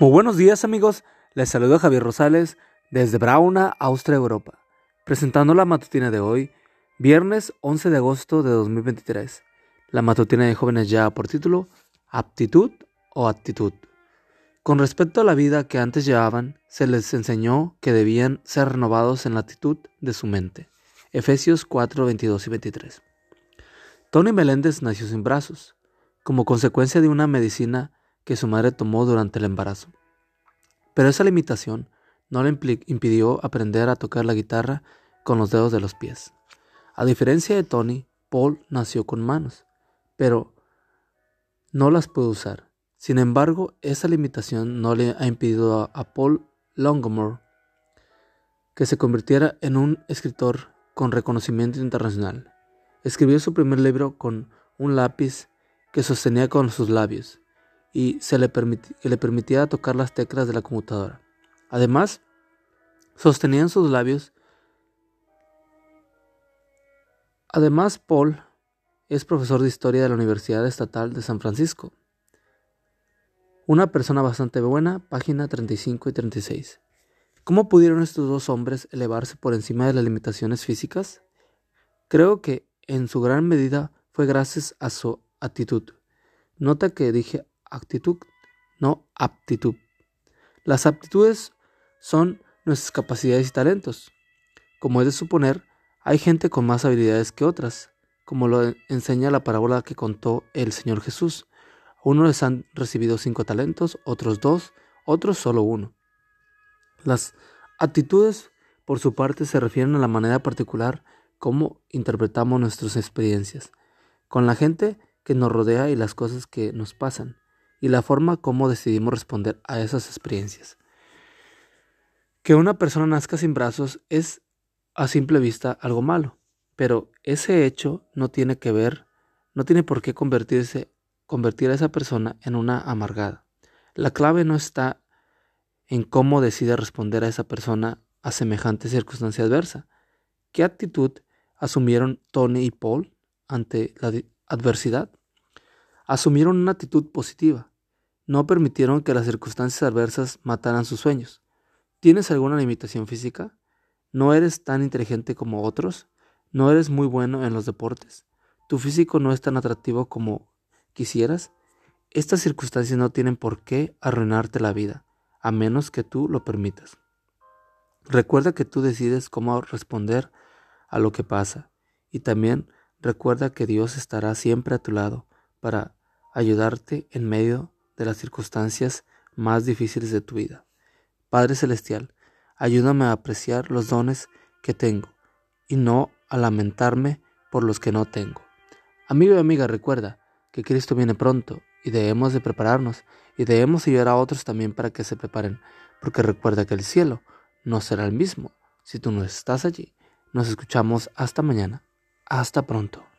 Muy buenos días amigos, les saludo Javier Rosales desde Brauna, Austria, Europa, presentando la matutina de hoy, viernes 11 de agosto de 2023. La matutina de jóvenes ya por título Aptitud o Actitud. Con respecto a la vida que antes llevaban, se les enseñó que debían ser renovados en la actitud de su mente. Efesios 4, 22 y 23. Tony Meléndez nació sin brazos, como consecuencia de una medicina que su madre tomó durante el embarazo. Pero esa limitación no le impidió aprender a tocar la guitarra con los dedos de los pies. A diferencia de Tony, Paul nació con manos, pero no las pudo usar. Sin embargo, esa limitación no le ha impedido a Paul Longmore que se convirtiera en un escritor con reconocimiento internacional. Escribió su primer libro con un lápiz que sostenía con sus labios y se le, permitía tocar las teclas de la computadora. Además, sostenían sus labios. Además, Paul es profesor de historia de la Universidad Estatal de San Francisco. Una persona bastante buena, página 35 y 36. ¿Cómo pudieron estos dos hombres elevarse por encima de las limitaciones físicas? Creo que en su gran medida fue gracias a su actitud. Nota que dije actitud, no aptitud. Las aptitudes son nuestras capacidades y talentos. Como es de suponer, hay gente con más habilidades que otras, como lo enseña la parábola que contó el Señor Jesús. Unos les han recibido cinco talentos, otros dos, otros solo uno. Las actitudes, por su parte, se refieren a la manera particular como interpretamos nuestras experiencias, con la gente que nos rodea y las cosas que nos pasan y la forma como decidimos responder a esas experiencias. Que una persona nazca sin brazos es a simple vista algo malo, pero ese hecho no tiene que ver, no tiene por qué convertirse, convertir a esa persona en una amargada. La clave no está en cómo decide responder a esa persona a semejante circunstancia adversa. ¿Qué actitud asumieron Tony y Paul ante la adversidad? Asumieron una actitud positiva no permitieron que las circunstancias adversas mataran sus sueños. ¿Tienes alguna limitación física? ¿No eres tan inteligente como otros? ¿No eres muy bueno en los deportes? ¿Tu físico no es tan atractivo como quisieras? Estas circunstancias no tienen por qué arruinarte la vida, a menos que tú lo permitas. Recuerda que tú decides cómo responder a lo que pasa y también recuerda que Dios estará siempre a tu lado para ayudarte en medio de las circunstancias más difíciles de tu vida. Padre Celestial, ayúdame a apreciar los dones que tengo y no a lamentarme por los que no tengo. Amigo y amiga, recuerda que Cristo viene pronto y debemos de prepararnos y debemos ayudar a otros también para que se preparen, porque recuerda que el cielo no será el mismo si tú no estás allí. Nos escuchamos hasta mañana. Hasta pronto.